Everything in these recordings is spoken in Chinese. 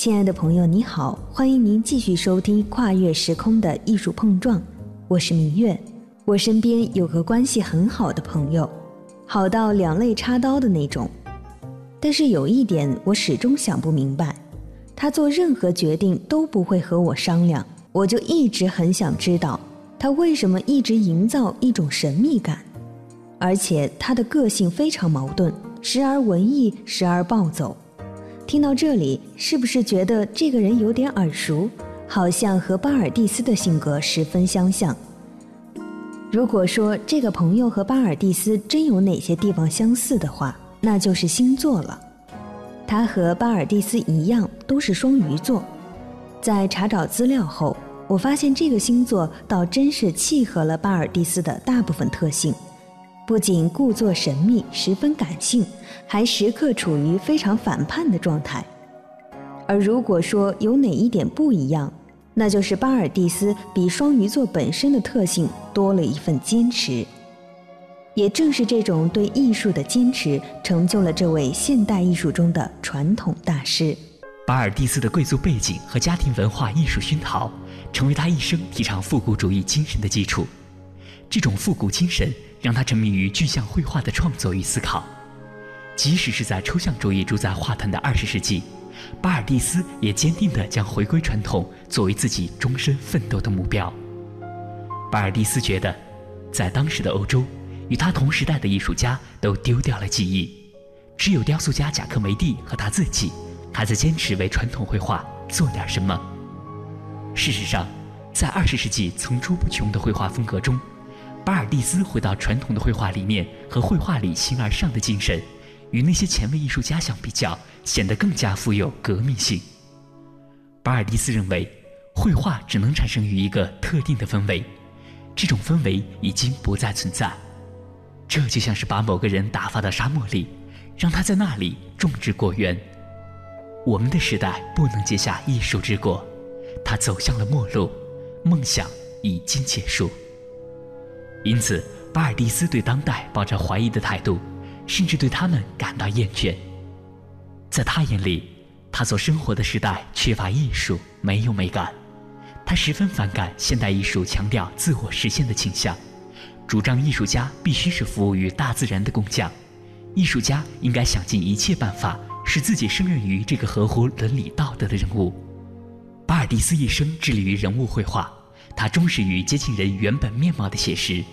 亲爱的朋友，你好，欢迎您继续收听《跨越时空的艺术碰撞》，我是明月。我身边有个关系很好的朋友，好到两肋插刀的那种。但是有一点我始终想不明白，他做任何决定都不会和我商量，我就一直很想知道他为什么一直营造一种神秘感，而且他的个性非常矛盾，时而文艺，时而暴走。听到这里，是不是觉得这个人有点耳熟，好像和巴尔蒂斯的性格十分相像？如果说这个朋友和巴尔蒂斯真有哪些地方相似的话，那就是星座了。他和巴尔蒂斯一样，都是双鱼座。在查找资料后，我发现这个星座倒真是契合了巴尔蒂斯的大部分特性，不仅故作神秘、十分感性，还时刻处于非常反叛的状态。而如果说有哪一点不一样，那就是巴尔蒂斯比双鱼座本身的特性多了一份坚持，也正是这种对艺术的坚持，成就了这位现代艺术中的传统大师。巴尔蒂斯的贵族背景和家庭文化艺术熏陶，成为他一生提倡复古主义精神的基础。这种复古精神让他沉迷于具象绘画的创作与思考，即使是在抽象主义主宰画坛的二十世纪。巴尔蒂斯也坚定地将回归传统作为自己终身奋斗的目标。巴尔蒂斯觉得，在当时的欧洲，与他同时代的艺术家都丢掉了技艺，只有雕塑家贾克梅蒂和他自己还在坚持为传统绘画做点什么。事实上，在二十世纪层出不穷的绘画风格中，巴尔蒂斯回到传统的绘画理念和绘画里形而上的精神。与那些前卫艺术家相比较，显得更加富有革命性。巴尔蒂斯认为，绘画只能产生于一个特定的氛围，这种氛围已经不再存在。这就像是把某个人打发到沙漠里，让他在那里种植果园。我们的时代不能结下艺术之果，它走向了末路，梦想已经结束。因此，巴尔蒂斯对当代抱着怀疑的态度。甚至对他们感到厌倦。在他眼里，他所生活的时代缺乏艺术，没有美感。他十分反感现代艺术强调自我实现的倾向，主张艺术家必须是服务于大自然的工匠。艺术家应该想尽一切办法，使自己胜任于这个合乎伦理道德的人物。巴尔蒂斯一生致力于人物绘画，他忠实于接近人原本面貌的写实。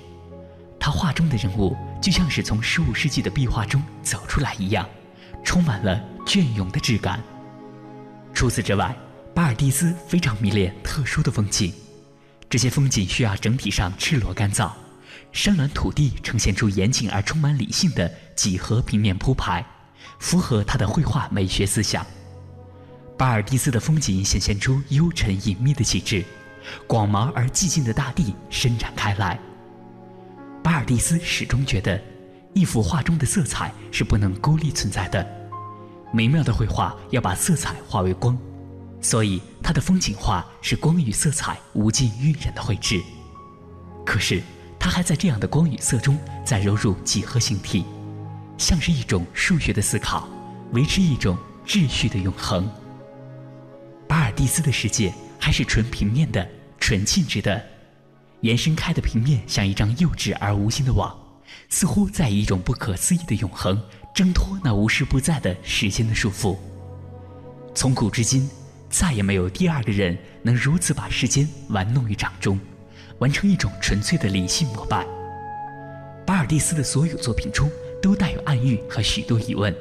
他画中的人物就像是从十五世纪的壁画中走出来一样，充满了隽永的质感。除此之外，巴尔蒂斯非常迷恋特殊的风景，这些风景需要整体上赤裸干燥，山峦土地呈现出严谨而充满理性的几何平面铺排，符合他的绘画美学思想。巴尔蒂斯的风景显现出幽沉隐秘的气质，广袤而寂静的大地伸展开来。巴尔蒂斯始终觉得，一幅画中的色彩是不能孤立存在的。美妙的绘画要把色彩化为光，所以他的风景画是光与色彩无尽晕染的绘制。可是，他还在这样的光与色中再揉入几何形体，像是一种数学的思考，维持一种秩序的永恒。巴尔蒂斯的世界还是纯平面的、纯静止的。延伸开的平面像一张幼稚而无形的网，似乎在以一种不可思议的永恒挣脱那无时不在的时间的束缚。从古至今，再也没有第二个人能如此把时间玩弄于掌中，完成一种纯粹的理性膜拜。巴尔蒂斯的所有作品中都带有暗喻和许多疑问，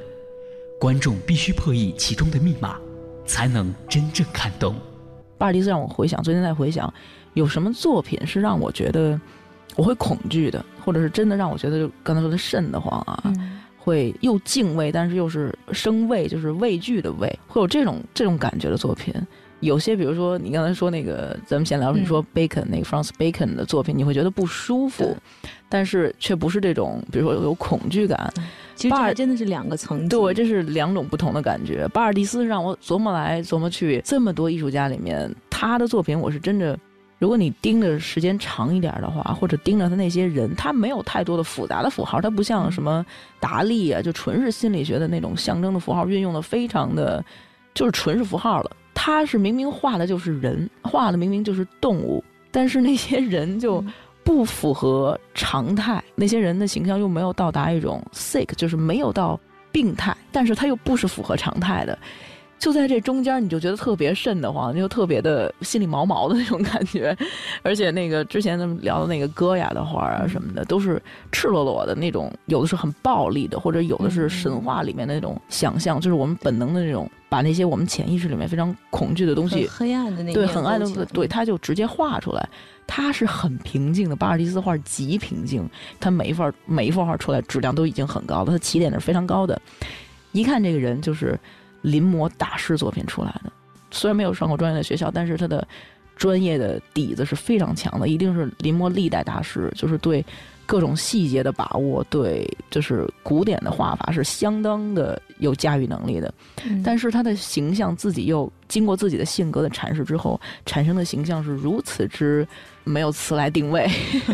观众必须破译其中的密码，才能真正看懂。巴尔迪斯让我回想，最近在回想。有什么作品是让我觉得我会恐惧的，或者是真的让我觉得就刚才说的瘆得慌啊，会又敬畏，但是又是生畏，就是畏惧的畏，会有这种这种感觉的作品。有些比如说你刚才说那个，咱们闲聊，你说 Bacon 那个 Francis Bacon 的作品，你会觉得不舒服，但是却不是这种，比如说有恐惧感。其实这真的是两个层次，对，这是两种不同的感觉。巴尔蒂斯让我琢磨来琢磨去，这么多艺术家里面，他的作品我是真的。如果你盯着时间长一点的话，或者盯着他那些人，他没有太多的复杂的符号，他不像什么达利啊，就纯是心理学的那种象征的符号运用的非常的就是纯是符号了。他是明明画的就是人，画的明明就是动物，但是那些人就不符合常态，那些人的形象又没有到达一种 sick，就是没有到病态，但是他又不是符合常态的。就在这中间，你就觉得特别瘆得慌，就特别的心里毛毛的那种感觉。而且那个之前咱们聊的那个戈雅的画啊什么的，都是赤裸裸的那种，有的是很暴力的，或者有的是神话里面的那种想象，就是我们本能的那种，把那些我们潜意识里面非常恐惧的东西，黑暗的那对很暗的对，他就直接画出来。他是很平静的，巴尔蒂斯画极平静，他每一幅每一幅画出来质量都已经很高了，他起点是非常高的。一看这个人就是。临摹大师作品出来的，虽然没有上过专业的学校，但是他的专业的底子是非常强的，一定是临摹历代大师，就是对各种细节的把握，对就是古典的画法是相当的有驾驭能力的。但是他的形象自己又经过自己的性格的阐释之后，产生的形象是如此之。没有词来定位。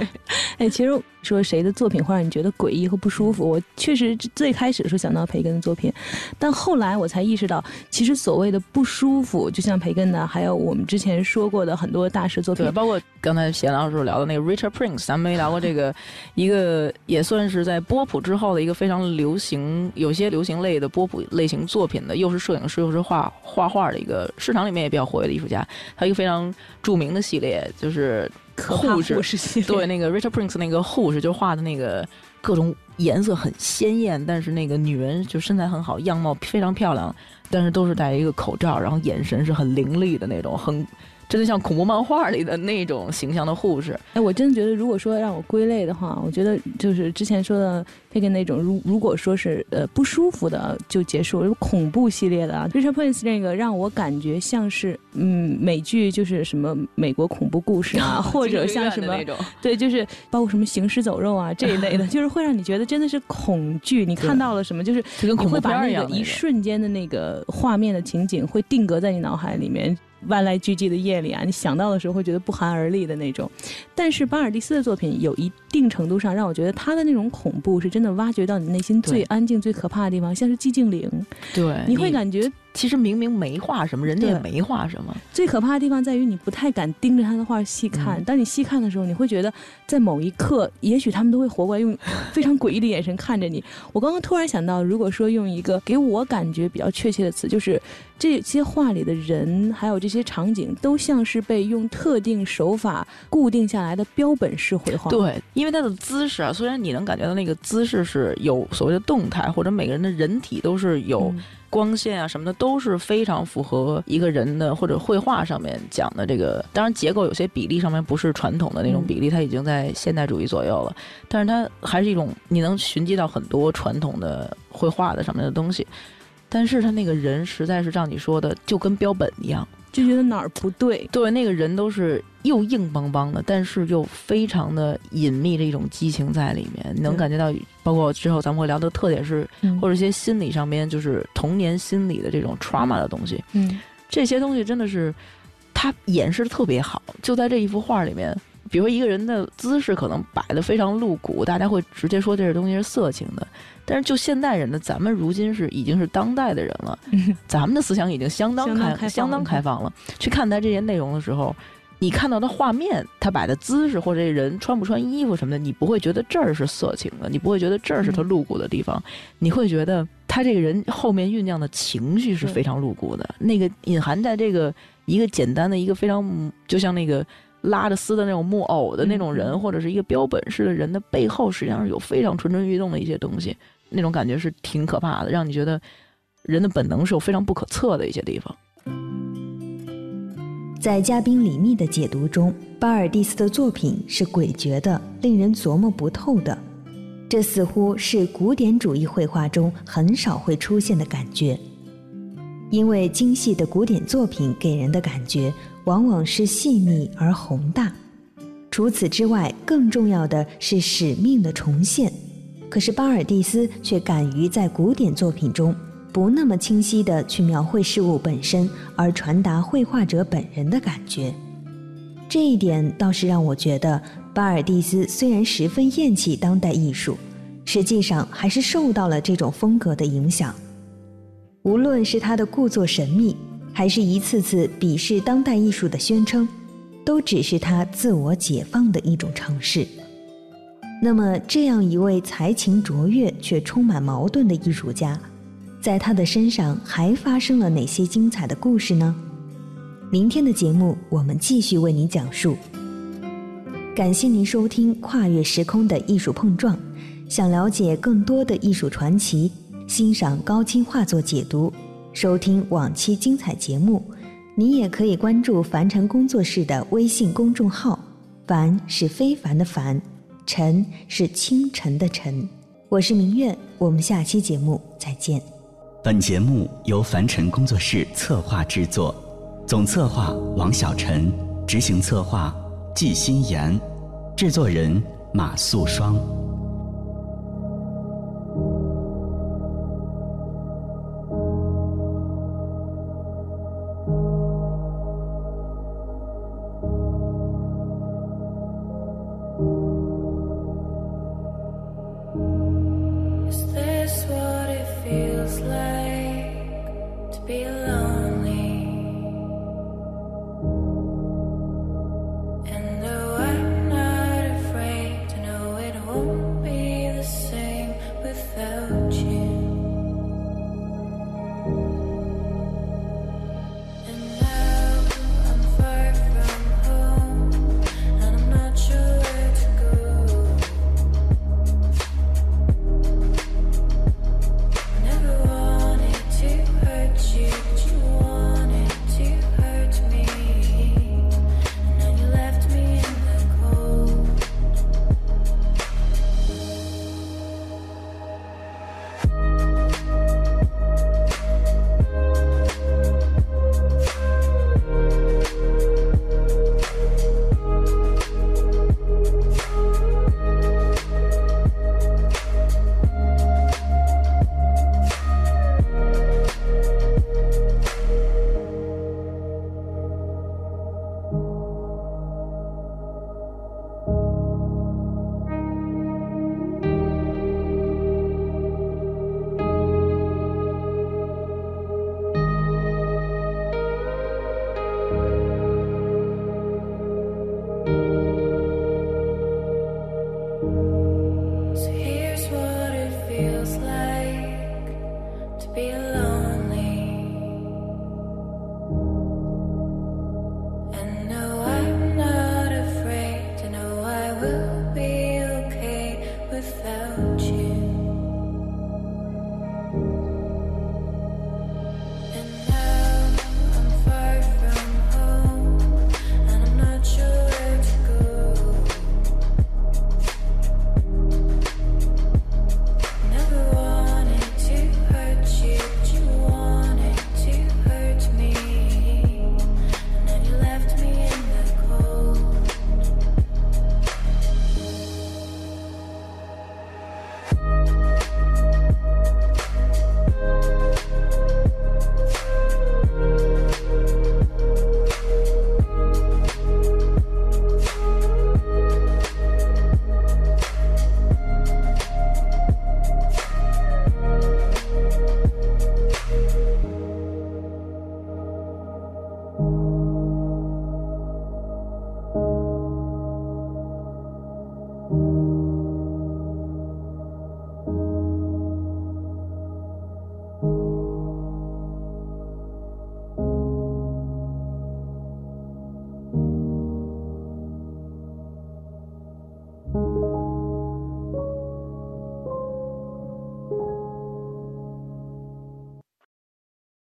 哎，其实说谁的作品会让你觉得诡异和不舒服，我确实最开始的时候想到培根的作品，但后来我才意识到，其实所谓的不舒服，就像培根的，还有我们之前说过的很多大师作品，对包括刚才贤老师聊的那个 Richard Prince，咱们没聊过这个，一个也算是在波普之后的一个非常流行，有些流行类的波普类型作品的，又是摄影师又是画画画的一个市场里面也比较活跃的艺术家，他一个非常著名的系列就是。护士对那个 Richard Prince 那个护士就画的那个各种颜色很鲜艳，但是那个女人就身材很好，样貌非常漂亮，但是都是戴一个口罩，然后眼神是很凌厉的那种，很。真的像恐怖漫画里的那种形象的护士。哎，我真的觉得，如果说让我归类的话，我觉得就是之前说的那个那种，如如果说是呃不舒服的就结束，恐怖系列的啊，Richard Prince 那个让我感觉像是嗯美剧，就是什么美国恐怖故事啊，或者像什么对，就是包括什么行尸走肉啊这一类的，就是会让你觉得真的是恐惧。你看到了什么，就是你会把那个一瞬间的那个画面的情景会定格在你脑海里面。万籁俱寂的夜里啊，你想到的时候会觉得不寒而栗的那种。但是巴尔蒂斯的作品有一定程度上让我觉得他的那种恐怖是真的挖掘到你内心最安静、最可怕的地方，像是寂静岭。对，你会感觉。其实明明没画什么，人家也没画什么。最可怕的地方在于你不太敢盯着他的画细看。当你细看的时候，你会觉得在某一刻，也许他们都会活过来，用非常诡异的眼神看着你。我刚刚突然想到，如果说用一个给我感觉比较确切的词，就是这些画里的人，还有这些场景，都像是被用特定手法固定下来的标本式绘画。对，因为他的姿势啊，虽然你能感觉到那个姿势是有所谓的动态，或者每个人的人体都是有。光线啊什么的都是非常符合一个人的或者绘画上面讲的这个，当然结构有些比例上面不是传统的那种比例，它已经在现代主义左右了，但是它还是一种你能寻迹到很多传统的绘画的上面的东西，但是他那个人实在是照你说的就跟标本一样。就觉得哪儿不对，对那个人都是又硬邦邦的，但是又非常的隐秘的一种激情在里面，能感觉到。包括之后咱们会聊的特点是，或者一些心理上面就是童年心理的这种 trauma 的东西，嗯，这些东西真的是他演示的特别好。就在这一幅画里面，比如说一个人的姿势可能摆的非常露骨，大家会直接说这个东西是色情的。但是就现代人的，咱们如今是已经是当代的人了，咱们的思想已经相当开相当开放了。去看待这些内容的时候，你看到的画面，他摆的姿势或者这人穿不穿衣服什么的，你不会觉得这儿是色情的，你不会觉得这儿是他露骨的地方，你会觉得他这个人后面酝酿的情绪是非常露骨的。那个隐含在这个一个简单的一个非常就像那个拉着丝的那种木偶的那种人，或者是一个标本式的人的背后，实际上是有非常蠢蠢欲动的一些东西。那种感觉是挺可怕的，让你觉得人的本能是有非常不可测的一些地方。在嘉宾李密的解读中，巴尔蒂斯的作品是诡谲的、令人琢磨不透的，这似乎是古典主义绘画中很少会出现的感觉。因为精细的古典作品给人的感觉往往是细腻而宏大，除此之外，更重要的是使命的重现。可是巴尔蒂斯却敢于在古典作品中不那么清晰地去描绘事物本身，而传达绘画者本人的感觉。这一点倒是让我觉得，巴尔蒂斯虽然十分厌弃当代艺术，实际上还是受到了这种风格的影响。无论是他的故作神秘，还是一次次鄙视当代艺术的宣称，都只是他自我解放的一种尝试。那么，这样一位才情卓越却充满矛盾的艺术家，在他的身上还发生了哪些精彩的故事呢？明天的节目，我们继续为您讲述。感谢您收听《跨越时空的艺术碰撞》。想了解更多的艺术传奇，欣赏高清画作解读，收听往期精彩节目，你也可以关注凡尘工作室的微信公众号。凡是非凡的凡，尘是清晨的晨。我是明月，我们下期节目再见。本节目由凡尘工作室策划制作，总策划王小晨，执行策划季新言，制作人马素双。